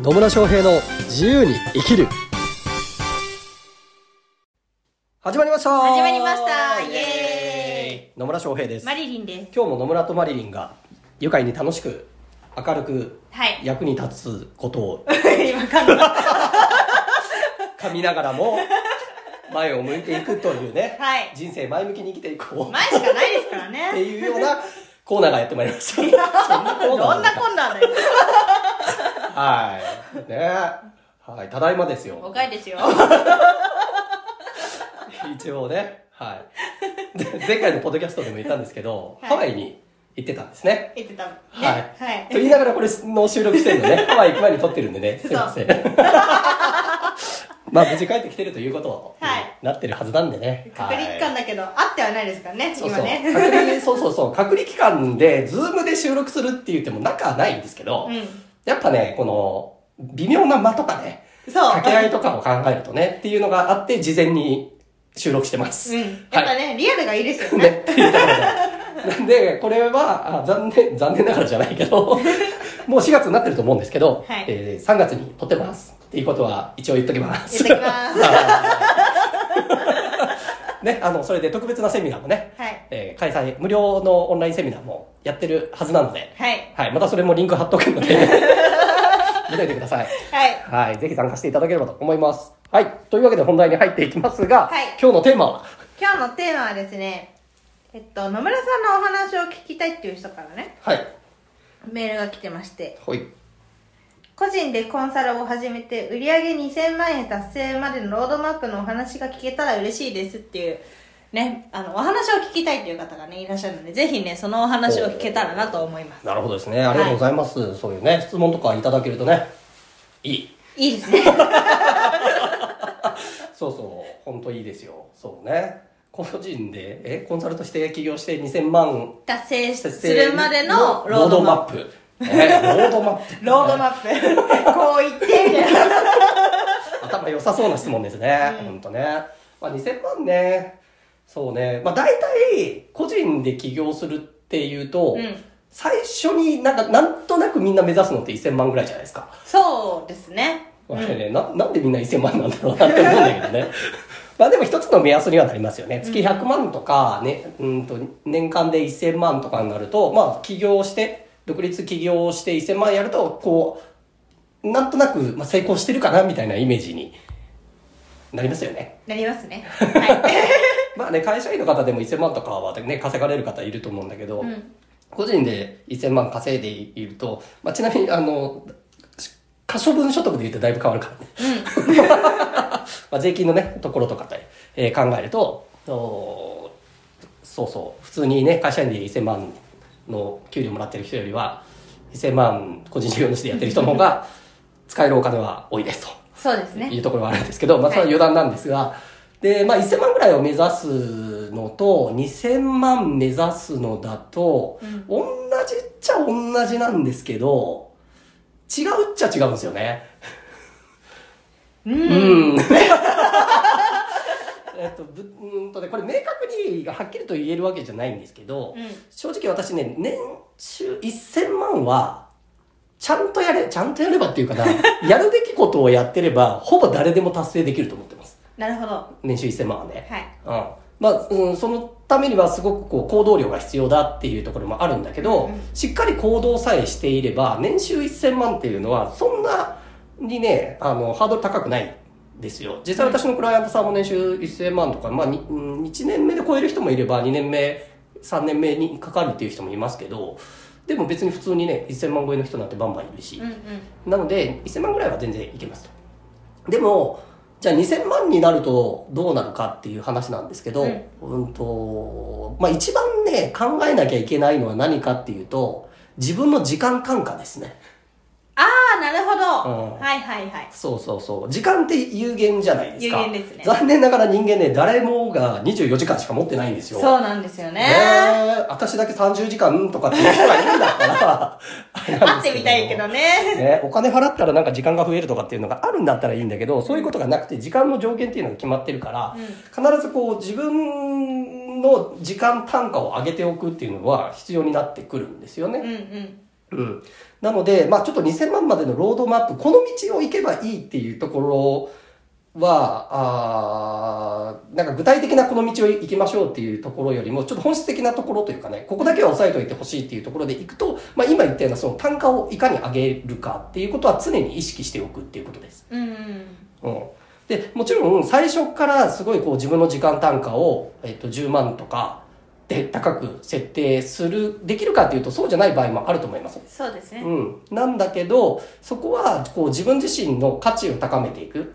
野村翔平の自由に生きる始まりました始まりましたイイエ野村翔平ですマリリンです。今日も野村とマリリンが愉快に楽しく明るくはい。役に立つことを 今噛んだ。噛みながらも前を向いていくというね、はい人生前向きに生きていこう前しかないですからってね。いうようなコーナーがやってまいりました。そんなコーナーどんなこんなんだよ。はい。ねはい。ただいまですよ。おかいですよ。一応ね。はい。で前回のポッドキャストでも言ったんですけど、はいハワイに行ってたんですね。言ってた。ね。はい。はい。と言いながらこれの収録してるのね、ハワイ行く前に撮ってるんでね、すいません。まあ無事帰ってきてるということにはいなってるはずなんでね。隔離期間だけど、あってはないですからね、そうそう今ね。隔離そうそうそう隔離期間でズームで収録するって言っても仲はないんですけど、うんやっぱねこの微妙な間とかねそう。掛け合いとかを考えるとねっていうのがあって事前に収録してます、うん。やっぱはいね、リアルがいいですよねね。っていうところでなん でこれはあ残念残念ながらじゃないけど もう4月になってると思うんですけど、はいえー3月に撮ってますっていうことは一応言っときます言っときます ね、あの、それで特別なセミナーもね、はい。えー開催、無料のオンラインセミナーもやってるはずなので、はい。はい、またそれもリンク貼っとくので、見といてください。はい。はい、ぜひ参加していただければと思います。はい、というわけで本題に入っていきますが、はい今日のテーマは、今日のテーマはですね、えっと、野村さんのお話を聞きたいっていう人からね、はい、メールが来てまして、ほい。個人でコンサルを始めて売上2000万円達成までのロードマップのお話が聞けたら嬉しいですっていうねあのお話を聞きたいっていう方がねいらっしゃるのでぜひねそのお話を聞けたらなと思いますなるほどですね。ありがとうございます。そういうね、質問とかいただけるとね、いい。いいですね そうそう、本当いいですよ。そうね。個人で、え、コンサルとして起業して2000万達成するまでのロロードマップロードマップ。ロードマップ こう言ってみたいな 頭良さそうな質問ですね。うんほんとね。まあ2000万ね。そうね。まあ大体、個人で起業するっていうと、うん最初になんか、なんとなくみんな目指すのって1000万ぐらいじゃないですか。そうですねこれね、ななんでみんな1000万なんだろうなって思うんだけどね。まあでも一つの目安にはなりますよね。月100万とか、ね、うんと、年間で1000万とかになると、まあ起業して、独立起業して1000万やると、こう、なんとなく、まあ、成功してるかなみたいなイメージになりますよね。なりますね はいまあね、会社員の方でも1000万とかはね、稼がれる方いると思うんだけど、うん個人で1000万稼いでいると、まあ、ちなみに、あの、可処分所得で言うとだいぶ変わるからね。まあ税金のね、ところとかで、えー考えると、おそうそう、普通にね、会社員で1000万の給料もらってる人よりは、1000万個人事業主でやってる人の方が、使えるお金は多いですと。そうですねいうところはあるんですけど、まあ、それは余談なんですが、で、まあ、1000万ぐらいを目指すのと、2000万目指すのだと、うん同じっちゃ同じなんですけど、違うっちゃ違うんですよね。うん、うん。えっと、ぶうんとね、これ明確にはっきりと言えるわけじゃないんですけど、うん正直私ね、年収1000万は、ちゃんとやれ、ちゃんとやればっていうかな、やるべきことをやってれば、ほぼ誰でも達成できると思ってます。なるほどは年収1000万はね。いうん。まあ、うん、そのためにはすごくこう行動量が必要だっていうところもあるんだけど、うんしっかり行動さえしていれば、年収1000万っていうのは、そんなにね、あの、ハードル高くないですよ。実際私のクライアントさんも年収1000万とか、まあ、にうん1年目で超える人もいれば、2年目、3年目にかかるっていう人もいますけど、でも別に普通にね、1000万超えの人なんてバンバンいるし、うんうんなので、1000万ぐらいは全然いけますと。でも、じゃあ2000万になるとどうなるかっていう話なんですけど、ううんん、と、まあ一番ね、考えなきゃいけないのは何かっていうと、自分の時間感覚ですね。なるほど、うんはいはいはいそうそうそう。時間って有限じゃないですか。有限ですね残念ながら人間ね、誰もが24時間しか持ってないんですよ。そうなんですよね私だけ30時間とかっていう人がいるんだったら、会ってみたいけどねね、お金払ったらなんか時間が増えるとかっていうのがあるんだったらいいんだけど、そういうことがなくて時間の上限っていうのが決まってるから、必ずこう自分の時間単価を上げておくっていうのは必要になってくるんですよね。うんうんうん。なので、まあちょっと2000万までのロードマップ、この道を行けばいいっていうところは、あーなんか具体的なこの道を行きましょうっていうところよりも、ちょっと本質的なところというかね、ここだけは押さえておいてほしいっていうところで行くと、まあ今言ったようなその単価をいかに上げるかっていうことは常に意識しておくっていうことです。うんうんうん。で、もちろん最初からすごいこう自分の時間単価を、えっと、10万とかで高く設定する、できるかっていうとそうじゃない場合もあると思います。そうですねうん。なんだけど、そこはこう自分自身の価値を高めていく。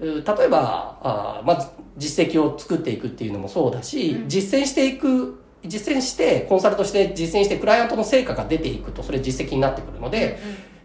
う例えば、あーまず実績を作っていくっていうのもそうだし、うん実践していく、実践して、コンサルとして実践してクライアントの成果が出ていくと、それ実績になってくるので、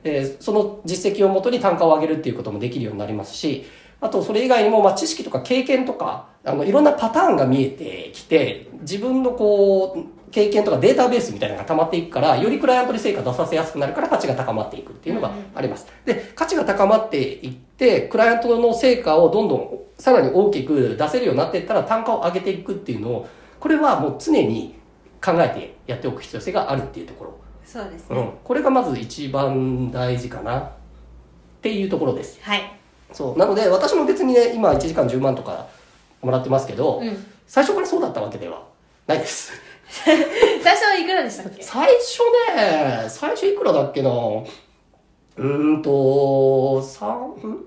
えーその実績をもとに単価を上げるっていうこともできるようになりますし、あとそれ以外にも、まあ、知識とか経験とか、あの、いろんなパターンが見えてきて、自分のこう、経験とかデータベースみたいなのが溜まっていくから、よりクライアントに成果出させやすくなるから価値が高まっていくっていうのがあります。で、価値が高まっていって、クライアントの成果をどんどんさらに大きく出せるようになっていったら単価を上げていくっていうのを、これはもう常に考えてやっておく必要性があるっていうところ。そうですねうん、これがまず一番大事かなっていうところです。はいそう。なので、私も別にね、今1時間10万とかもらってますけど、うん最初からそうだったわけではないです。最初はいくらでしたっけ？最初ね、最初いくらだっけな？うーんと、三ん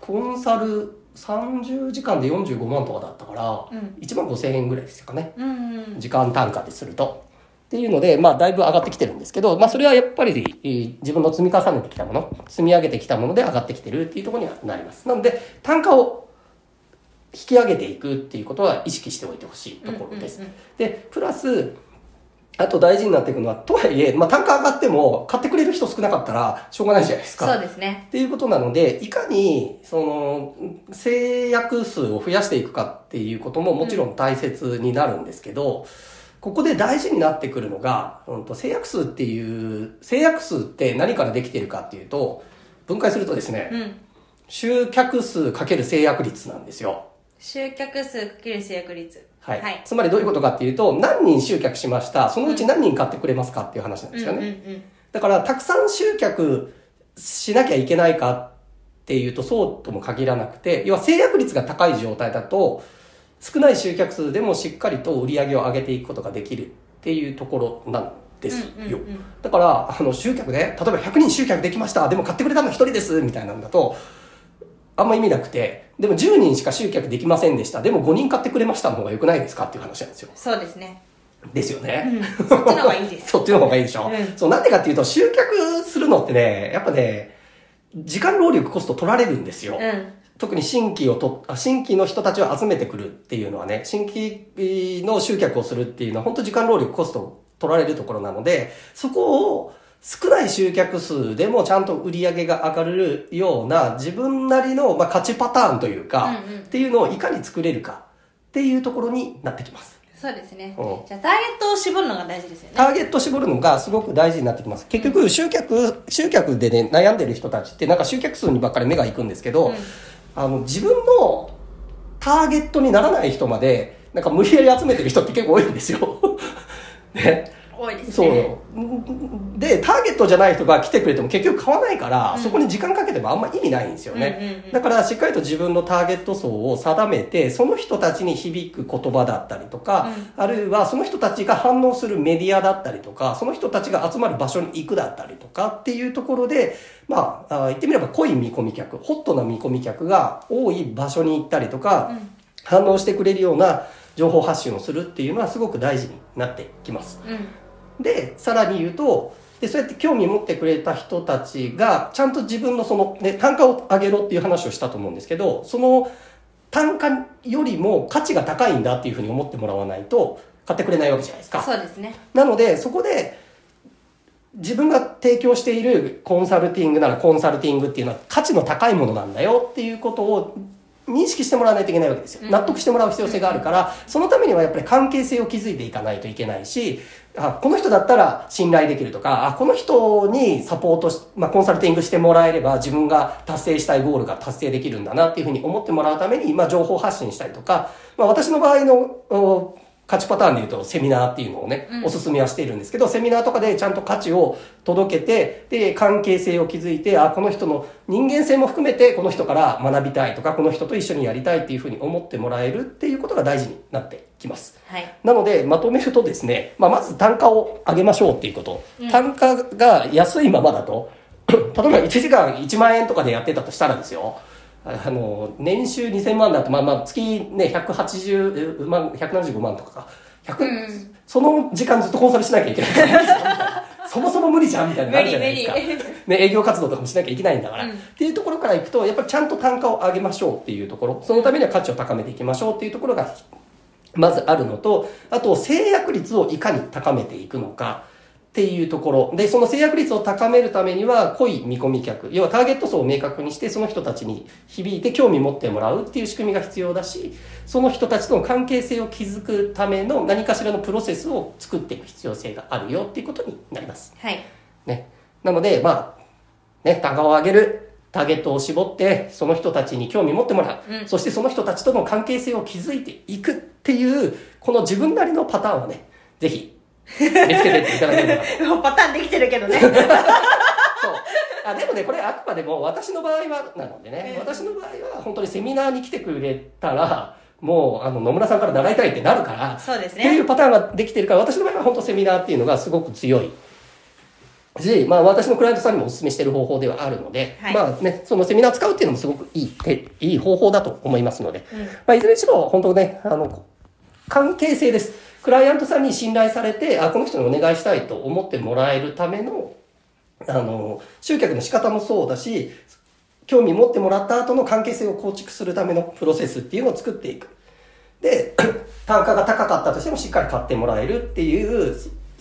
コンサル30時間で45万とかだったから、うん1万5千円ぐらいですかね。うんうん時間単価ですると。っていうので、まあ、だいぶ上がってきてるんですけど、まあ、それはやっぱり、えー自分の積み重ねてきたもの、積み上げてきたもので上がってきてるっていうところにはなります。なので、単価を引き上げていくっていうことは意識しておいてほしいところです。うんうんで、プラス、あと大事になっていくのは、とはいえ、まあ、単価上がっても、買ってくれる人少なかったら、しょうがないじゃないですか。そうですねっていうことなので、いかに、その、制約数を増やしていくかっていうことももちろん大切になるんですけど、ここで大事になってくるのが、うんと、制約数っていう、制約数って何からできているかっていうと、分解するとですね、うん集客数かける制約率なんですよ。集客数かける制約率。はい。はい。つまりどういうことかっていうと、何人集客しました、そのうち何人買ってくれますかっていう話なんですよね。うんうんうんだから、たくさん集客しなきゃいけないかっていうと、そうとも限らなくて、要は制約率が高い状態だと、少ない集客数でもしっかりと売り上げを上げていくことができるっていうところなんですよ。うんうんうんだから、あの、集客で、例えば100人集客できました、でも買ってくれたの1人です、みたいなんだと、あんま意味なくて、でも10人しか集客できませんでした、でも5人買ってくれましたの方が良くないですかっていう話なんですよ。そうですね。ですよね。うん。そっちの方がいいです。そっちの方がいいでしょ、うん。そう、なんでかっていうと、集客するのってね、やっぱね、時間労力コスト取られるんですよ。うん。特に新規をと、あ新規の人たちを集めてくるっていうのはね、新規の集客をするっていうのは本当時間労力コスト取られるところなので、そこを少ない集客数でもちゃんと売り上げが上がるような自分なりの、まあ、勝ちパターンというか、うんうんっていうのをいかに作れるかっていうところになってきます。そうですねうんじゃあターゲットを絞るのが大事ですよねターゲット絞るのがすごく大事になってきます。結局、集客、集客でね、悩んでる人たちって、なんか集客数にばっかり目が行くんですけど、うんあの、自分のターゲットにならない人まで、なんか無理やり集めてる人って結構多いんですよ。ね。多いですそうね。で、ターゲットじゃない人が来てくれても結局買わないから、うんそこに時間かけてもあんま意味ないんですよね。うんうんうんだからしっかりと自分のターゲット層を定めて、その人たちに響く言葉だったりとか、あるいはその人たちが反応するメディアだったりとか、その人たちが集まる場所に行くだったりとかっていうところで、まあ、あ言ってみれば濃い見込み客、ホットな見込み客が多い場所に行ったりとか、うん反応してくれるような情報発信をするっていうのはすごく大事になってきます。うんで、さらに言うと、で、そうやって興味持ってくれた人たちが、ちゃんと自分のその、ね、単価を上げろっていう話をしたと思うんですけど、その単価よりも価値が高いんだっていうふうに思ってもらわないと、買ってくれないわけじゃないですか。そうですねなので、そこで、自分が提供しているコンサルティングならコンサルティングっていうのは価値の高いものなんだよっていうことを認識してもらわないといけないわけですよ。うん納得してもらう必要性があるから、そのためにはやっぱり関係性を築いていかないといけないし、あ、この人だったら信頼できるとか、あ、この人にサポートし、まあ、コンサルティングしてもらえれば自分が達成したいゴールが達成できるんだなっていうふうに思ってもらうために、まあ、情報発信したりとか、まあ、私の場合の、価値パターンで言うとセミナーっていうのをね、うんおすすめはしているんですけど、セミナーとかでちゃんと価値を届けて、で、関係性を築いて、あ、この人の人間性も含めて、この人から学びたいとか、この人と一緒にやりたいっていうふうに思ってもらえるっていうことが大事になってきます。はい。なので、まとめるとですね、まあ、まず単価を上げましょうっていうこと。うん単価が安いままだと、例えば1時間1万円とかでやってたとしたらですよ、あの、年収2000万だと、まあまあ、月ね、180万、175万とかか。100うんその時間ずっとコンサルしなきゃいけないから。そもそも無理じゃんみたいになるじゃないですか。無理無ね、営業活動とかもしなきゃいけないんだから、うんっていうところからいくと、やっぱりちゃんと単価を上げましょうっていうところ、そのためには価値を高めていきましょうっていうところが、まずあるのと、あと制約率をいかに高めていくのかっていうところ。で、その制約率を高めるためには、濃い見込み客、要はターゲット層を明確にして、その人たちに響いて興味持ってもらうっていう仕組みが必要だし、その人たちとの関係性を築くための何かしらのプロセスを作っていく必要性があるよっていうことになります。はい。ね。なので、まあ、ね、単価を上げる、ターゲットを絞って、その人たちに興味持ってもらう、うんそしてその人たちとの関係性を築いていくっていう、この自分なりのパターンをね、ぜひ、見つけていっていただければと。もうパターンできてるけどね。そう。あでもね、これあくまでも私の場合はなのでね、うん私の場合は本当にセミナーに来てくれたら、もうあの野村さんから習いたいってなるから、そうですっていね。うパターンができてるから、私の場合は本当セミナーっていうのがすごく強い。し、まあ私のクライアントさんにもお勧めしてる方法ではあるので、はいまあね、そのセミナーを使うっていうのもすごくいい手、いい方法だと思いますので、うんまあいずれにしろ本当ね、あの、関係性です。クライアントさんに信頼されて、あ、この人にお願いしたいと思ってもらえるための、あの、集客の仕方もそうだし、興味持ってもらった後の関係性を構築するためのプロセスっていうのを作っていく。で、単価が高かったとしてもしっかり買ってもらえるっていう、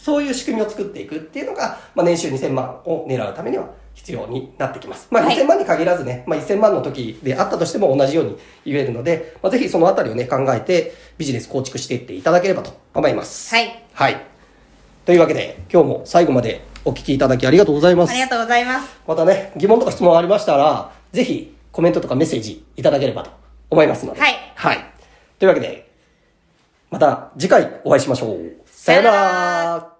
そういう仕組みを作っていくっていうのが、まあ、年収2000万を狙うためには必要になってきます。まあ、はい2000万に限らずね、まあ、1000万の時であったとしても同じように言えるので、まあ、ぜひそのあたりをね、考えてビジネス構築していっていただければと思います。はい。はい。というわけで、今日も最後までお聞きいただきありがとうございます。ありがとうございます。またね、疑問とか質問ありましたら、ぜひコメントとかメッセージいただければと思いますので。はいはい。というわけで、また次回お会いしましょう。さよなら